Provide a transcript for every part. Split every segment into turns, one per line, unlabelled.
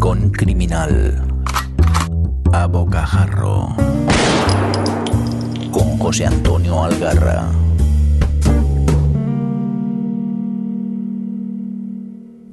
Rincón Criminal. A Bocajarro. Con José Antonio Algarra.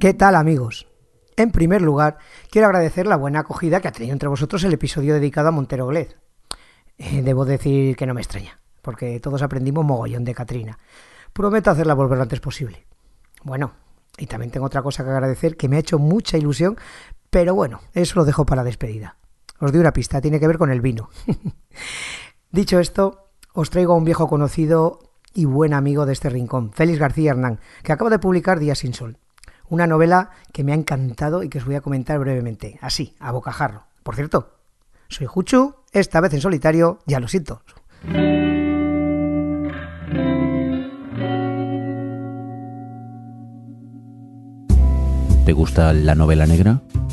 ¿Qué tal amigos? En primer lugar, quiero agradecer la buena acogida que ha tenido entre vosotros el episodio dedicado a Montero Glez. Eh, debo decir que no me extraña, porque todos aprendimos mogollón de Katrina. Prometo hacerla volver lo antes posible. Bueno, y también tengo otra cosa que agradecer que me ha hecho mucha ilusión, pero bueno, eso lo dejo para despedida. Os doy una pista, tiene que ver con el vino. Dicho esto, os traigo a un viejo conocido y buen amigo de este rincón, Félix García Hernán, que acaba de publicar Días sin Sol. Una novela que me ha encantado y que os voy a comentar brevemente, así, a bocajarro. Por cierto, soy Juchu, esta vez en solitario, ya lo siento.
¿Te gusta la novela negra?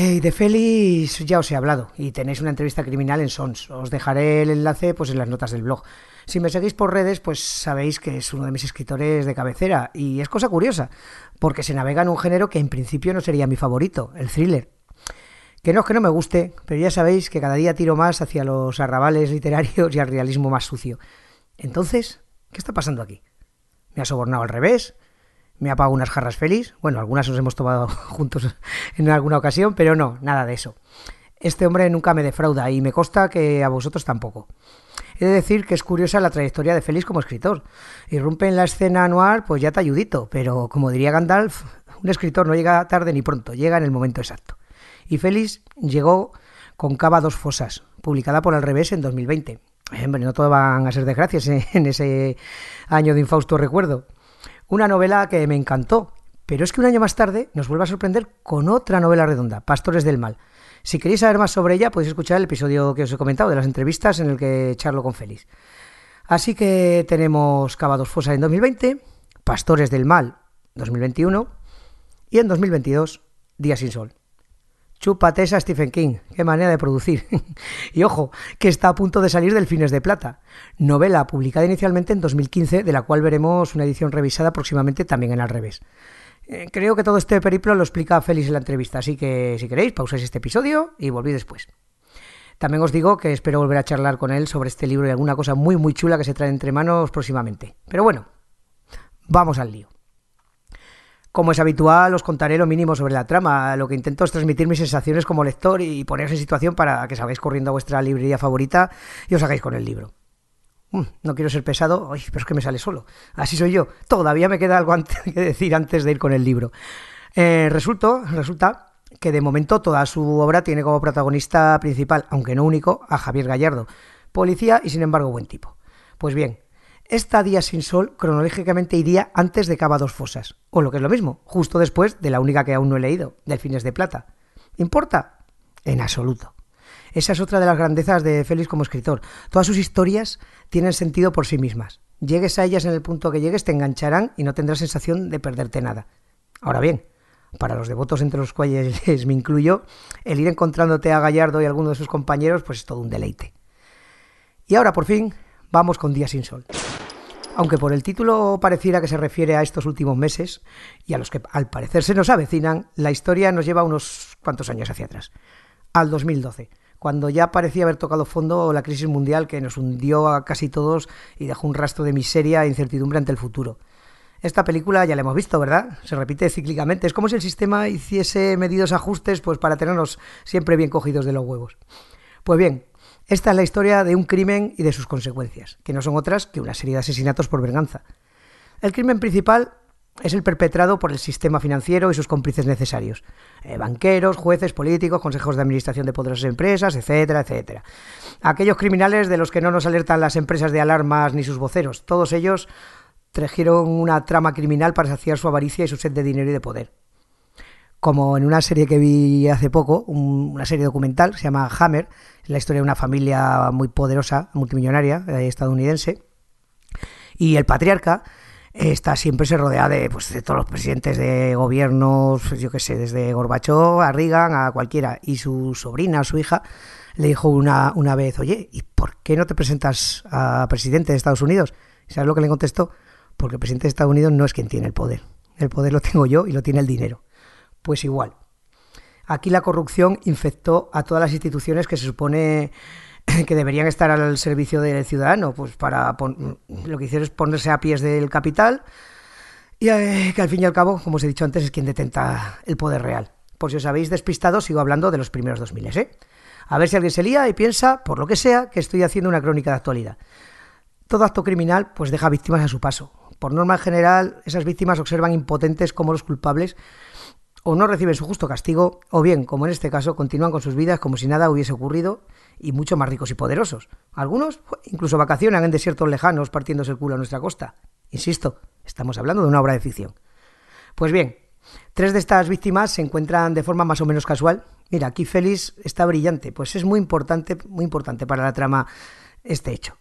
De Félix ya os he hablado y tenéis una entrevista criminal en Sons. Os dejaré el enlace pues en las notas del blog. Si me seguís por redes, pues sabéis que es uno de mis escritores de cabecera y es cosa curiosa, porque se navega en un género que en principio no sería mi favorito, el thriller. Que no es que no me guste, pero ya sabéis que cada día tiro más hacia los arrabales literarios y al realismo más sucio. Entonces, ¿qué está pasando aquí? ¿Me ha sobornado al revés? Me ha pagado unas jarras feliz. Bueno, algunas os hemos tomado juntos en alguna ocasión, pero no, nada de eso. Este hombre nunca me defrauda y me consta que a vosotros tampoco. He de decir que es curiosa la trayectoria de Félix como escritor. Irrumpe en la escena anual, pues ya te ayudito, pero como diría Gandalf, un escritor no llega tarde ni pronto, llega en el momento exacto. Y Félix llegó con Cava dos Fosas, publicada por Al Revés en 2020. Hombre, no todo van a ser desgracias en ese año de infausto recuerdo. Una novela que me encantó, pero es que un año más tarde nos vuelve a sorprender con otra novela redonda, Pastores del Mal. Si queréis saber más sobre ella, podéis escuchar el episodio que os he comentado de las entrevistas en el que charlo con Félix. Así que tenemos Cavados Fosa en 2020, Pastores del Mal 2021 y en 2022 Día sin Sol. Chúpate esa Stephen King, qué manera de producir. y ojo, que está a punto de salir del Fines de Plata, novela publicada inicialmente en 2015, de la cual veremos una edición revisada próximamente también en al revés. Eh, creo que todo este periplo lo explica Félix en la entrevista, así que si queréis, pausáis este episodio y volví después. También os digo que espero volver a charlar con él sobre este libro y alguna cosa muy muy chula que se trae entre manos próximamente. Pero bueno, vamos al lío. Como es habitual, os contaré lo mínimo sobre la trama. Lo que intento es transmitir mis sensaciones como lector y poneros en situación para que salgáis corriendo a vuestra librería favorita y os hagáis con el libro. Mm, no quiero ser pesado, pero es que me sale solo. Así soy yo. Todavía me queda algo que decir antes de ir con el libro. Eh, resulta, resulta que de momento toda su obra tiene como protagonista principal, aunque no único, a Javier Gallardo, policía y sin embargo buen tipo. Pues bien, esta Día sin Sol cronológicamente iría antes de Cava dos Fosas, o lo que es lo mismo, justo después de la única que aún no he leído, Delfines de Plata. ¿Importa? En absoluto. Esa es otra de las grandezas de Félix como escritor. Todas sus historias tienen sentido por sí mismas. Llegues a ellas en el punto que llegues, te engancharán y no tendrás sensación de perderte nada. Ahora bien, para los devotos entre los cuales me incluyo, el ir encontrándote a Gallardo y alguno de sus compañeros, pues es todo un deleite. Y ahora, por fin, vamos con Día sin Sol. Aunque por el título pareciera que se refiere a estos últimos meses y a los que al parecer se nos avecinan, la historia nos lleva unos cuantos años hacia atrás, al 2012, cuando ya parecía haber tocado fondo la crisis mundial que nos hundió a casi todos y dejó un rastro de miseria e incertidumbre ante el futuro. Esta película ya la hemos visto, ¿verdad? Se repite cíclicamente. Es como si el sistema hiciese medidos ajustes pues para tenernos siempre bien cogidos de los huevos. Pues bien, esta es la historia de un crimen y de sus consecuencias, que no son otras que una serie de asesinatos por venganza. El crimen principal es el perpetrado por el sistema financiero y sus cómplices necesarios. Eh, banqueros, jueces, políticos, consejos de administración de poderosas empresas, etcétera, etcétera. Aquellos criminales de los que no nos alertan las empresas de alarmas ni sus voceros. Todos ellos trajeron una trama criminal para saciar su avaricia y su sed de dinero y de poder. Como en una serie que vi hace poco, una serie documental, se llama Hammer, es la historia de una familia muy poderosa, multimillonaria, eh, estadounidense, y el patriarca está siempre se rodea de, pues, de todos los presidentes de gobiernos, yo qué sé, desde Gorbachov a Reagan a cualquiera, y su sobrina su hija le dijo una, una vez, oye, ¿y por qué no te presentas a presidente de Estados Unidos? ¿Sabes lo que le contestó? Porque el presidente de Estados Unidos no es quien tiene el poder. El poder lo tengo yo y lo tiene el dinero. Pues igual. Aquí la corrupción infectó a todas las instituciones que se supone que deberían estar al servicio del ciudadano, pues para lo que hicieron es ponerse a pies del capital y eh, que al fin y al cabo, como os he dicho antes, es quien detenta el poder real. Por si os habéis despistado, sigo hablando de los primeros 2000, ¿eh? A ver si alguien se lía y piensa, por lo que sea, que estoy haciendo una crónica de actualidad. Todo acto criminal pues deja víctimas a su paso. Por norma general, esas víctimas observan impotentes como los culpables o no reciben su justo castigo, o bien, como en este caso, continúan con sus vidas como si nada hubiese ocurrido y mucho más ricos y poderosos. Algunos incluso vacacionan en desiertos lejanos partiéndose el culo a nuestra costa. Insisto, estamos hablando de una obra de ficción. Pues bien, tres de estas víctimas se encuentran de forma más o menos casual. Mira, aquí Félix está brillante, pues es muy importante, muy importante para la trama este hecho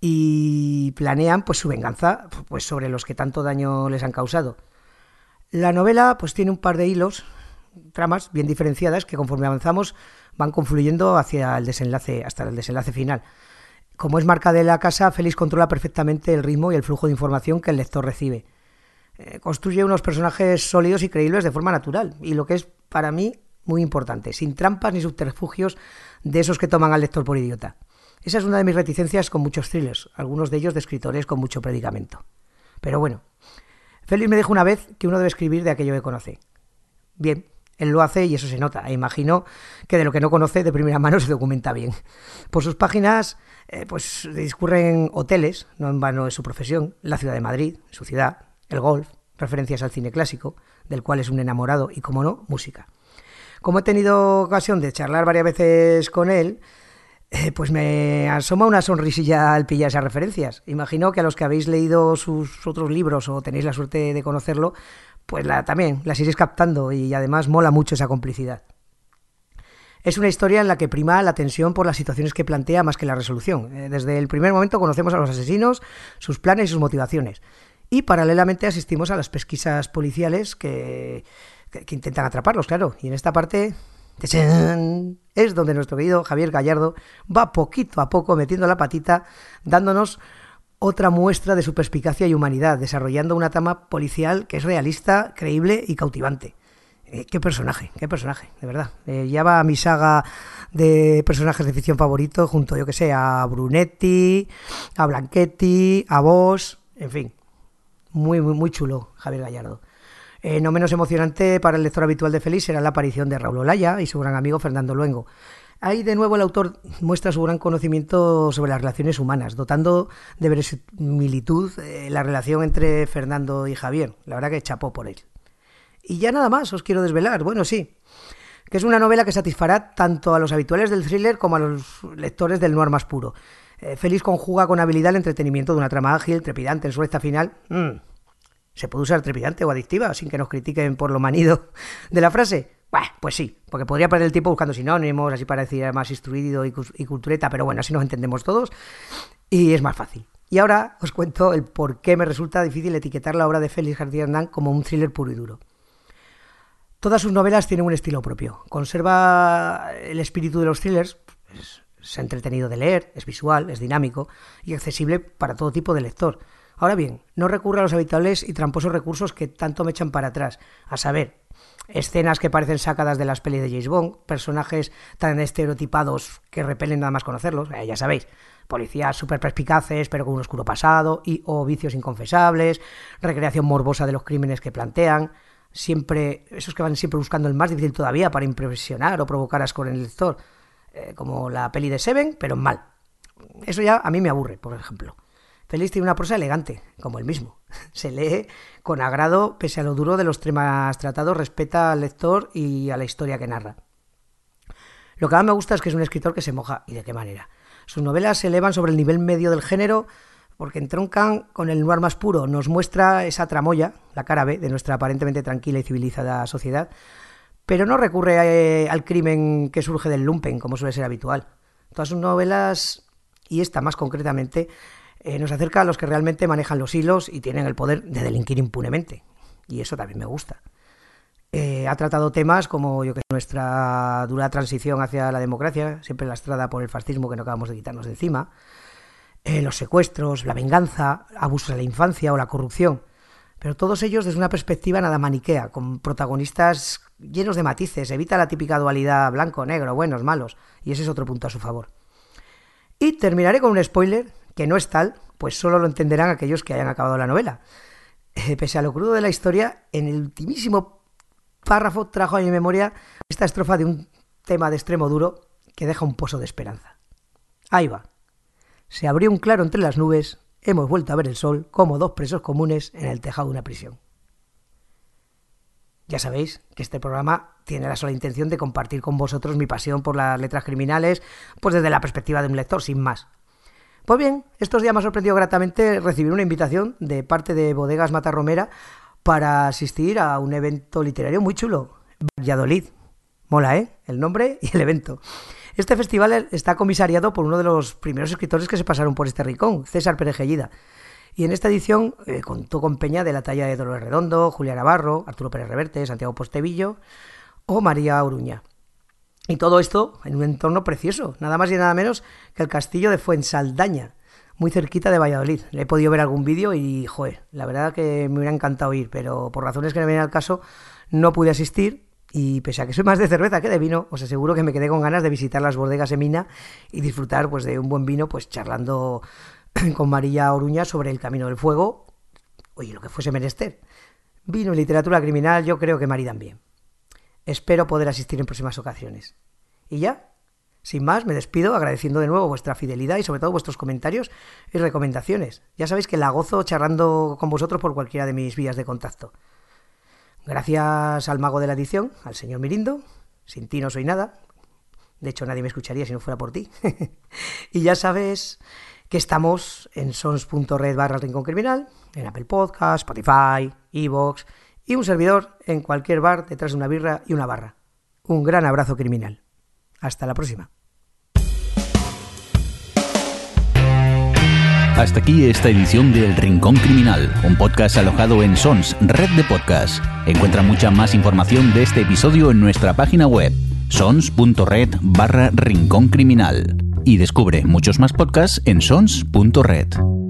y planean pues su venganza pues sobre los que tanto daño les han causado. La novela pues tiene un par de hilos, tramas bien diferenciadas que conforme avanzamos van confluyendo hacia el desenlace hasta el desenlace final. Como es marca de la casa, Félix controla perfectamente el ritmo y el flujo de información que el lector recibe. Eh, construye unos personajes sólidos y creíbles de forma natural y lo que es para mí muy importante, sin trampas ni subterfugios de esos que toman al lector por idiota. Esa es una de mis reticencias con muchos thrillers, algunos de ellos de escritores con mucho predicamento. Pero bueno, Félix me dijo una vez que uno debe escribir de aquello que conoce. Bien, él lo hace y eso se nota. E imagino que de lo que no conoce de primera mano se documenta bien. Por sus páginas eh, pues discurren hoteles, no en vano es su profesión, la ciudad de Madrid, su ciudad, el golf, referencias al cine clásico, del cual es un enamorado y, como no, música. Como he tenido ocasión de charlar varias veces con él, eh, pues me asoma una sonrisilla al pillar esas referencias. Imagino que a los que habéis leído sus otros libros o tenéis la suerte de conocerlo, pues la, también las iréis captando y además mola mucho esa complicidad. Es una historia en la que prima la tensión por las situaciones que plantea más que la resolución. Eh, desde el primer momento conocemos a los asesinos, sus planes y sus motivaciones. Y paralelamente asistimos a las pesquisas policiales que, que intentan atraparlos, claro. Y en esta parte es donde nuestro querido Javier Gallardo va poquito a poco metiendo la patita, dándonos otra muestra de su perspicacia y humanidad, desarrollando una trama policial que es realista, creíble y cautivante. Eh, qué personaje, qué personaje, de verdad. Eh, ya va a mi saga de personajes de ficción favorito, junto, yo que sé, a Brunetti, a Blanchetti, a Vos, en fin. Muy, muy, muy chulo, Javier Gallardo. Eh, no menos emocionante para el lector habitual de Félix será la aparición de Raúl Olaya y su gran amigo Fernando Luengo. Ahí de nuevo el autor muestra su gran conocimiento sobre las relaciones humanas, dotando de verosimilitud eh, la relación entre Fernando y Javier. La verdad que chapó por él. Y ya nada más os quiero desvelar. Bueno, sí, que es una novela que satisfará tanto a los habituales del thriller como a los lectores del noir más puro. Eh, Félix conjuga con habilidad el entretenimiento de una trama ágil, trepidante en su recta final. Mm, ¿Se puede usar trepidante o adictiva sin que nos critiquen por lo manido de la frase? pues sí, porque podría perder el tiempo buscando sinónimos, así parecía más instruido y, cultureta, pero bueno, así nos entendemos todos y es más fácil. Y ahora os cuento el por qué me resulta difícil etiquetar la obra de Félix García Hernán como un thriller puro y duro. Todas sus novelas tienen un estilo propio. Conserva el espíritu de los thrillers, es, es entretenido de leer, es visual, es dinámico y accesible para todo tipo de lector. Ahora bien, no recurre a los habituales y tramposos recursos que tanto me echan para atrás, a saber, escenas que parecen sacadas de las pelis de James Bond, personajes tan estereotipados que repelen nada más conocerlos, eh, ya sabéis, policías súper perspicaces pero con un oscuro pasado y o vicios inconfesables, recreación morbosa de los crímenes que plantean, siempre esos que van siempre buscando el más difícil todavía para impresionar o provocar asco en el lector, eh, como la peli de Seven, pero mal. Eso ya a mí me aburre, por ejemplo. Félix tiene una prosa elegante, como el mismo. Se lee con agrado, pese a lo duro de los temas tratados, respeta al lector y a la historia que narra. Lo que más me gusta es que es un escritor que se moja, y de qué manera. Sus novelas se elevan sobre el nivel medio del género porque entroncan con el noir más puro, nos muestra esa tramoya, la cara B, de nuestra aparentemente tranquila y civilizada sociedad, pero no recurre eh, al crimen que surge del lumpen, como suele ser habitual. Todas sus novelas, y esta más concretamente, eh, nos acerca a los que realmente manejan los hilos y tienen el poder de delinquir impunemente. Y eso también me gusta. Eh, ha tratado temas como nuestra dura transición hacia la democracia, siempre lastrada por el fascismo que no acabamos de quitarnos de encima, eh, los secuestros, la venganza, abusos de la infancia o la corrupción. Pero todos ellos desde una perspectiva nada maniquea, con protagonistas llenos de matices, evita la típica dualidad blanco-negro, buenos, malos, y ese es otro punto a su favor. Y terminaré con un spoiler, que no es tal, pues solo lo entenderán aquellos que hayan acabado la novela. Eh, pese a lo crudo de la historia, en el ultimísimo párrafo trajo a mi memoria esta estrofa de un tema de extremo duro que deja un pozo de esperanza. Ahí va. Se abrió un claro entre las nubes, hemos vuelto a ver el sol como dos presos comunes en el tejado de una prisión. Ya sabéis que este programa tiene la sola intención de compartir con vosotros mi pasión por las letras criminales, pues desde la perspectiva de un lector, sin más. Pues bien, estos días me ha sorprendido gratamente recibir una invitación de parte de Bodegas Matarromera para asistir a un evento literario muy chulo, Valladolid. Mola, ¿eh? El nombre y el evento. Este festival está comisariado por uno de los primeros escritores que se pasaron por este rincón, César Perejellida. Y en esta edición eh, contó con Peña de la talla de Dolores Redondo, Julia Navarro, Arturo Pérez Reverte, Santiago Postevillo o María Oruña. Y todo esto en un entorno precioso, nada más y nada menos que el castillo de Fuensaldaña, muy cerquita de Valladolid. Le he podido ver algún vídeo y, joder, la verdad que me hubiera encantado ir, pero por razones que no vienen al caso, no pude asistir. Y pese a que soy más de cerveza que de vino, os aseguro que me quedé con ganas de visitar las bodegas de Mina y disfrutar pues, de un buen vino, pues charlando con María Oruña sobre el camino del fuego, oye, lo que fuese menester. Vino y literatura criminal yo creo que maridan bien. Espero poder asistir en próximas ocasiones. Y ya, sin más, me despido agradeciendo de nuevo vuestra fidelidad y sobre todo vuestros comentarios y recomendaciones. Ya sabéis que la gozo charlando con vosotros por cualquiera de mis vías de contacto. Gracias al mago de la edición, al señor Mirindo. Sin ti no soy nada. De hecho, nadie me escucharía si no fuera por ti. y ya sabes que estamos en sons.red barra Rincón Criminal, en Apple Podcast, Spotify, Evox y un servidor en cualquier bar detrás de una birra y una barra. Un gran abrazo criminal. Hasta la próxima.
Hasta aquí esta edición de El Rincón Criminal, un podcast alojado en Sons, red de podcast. Encuentra mucha más información de este episodio en nuestra página web, sons.red barra Rincón Criminal. Y descubre muchos más podcasts en sons.red.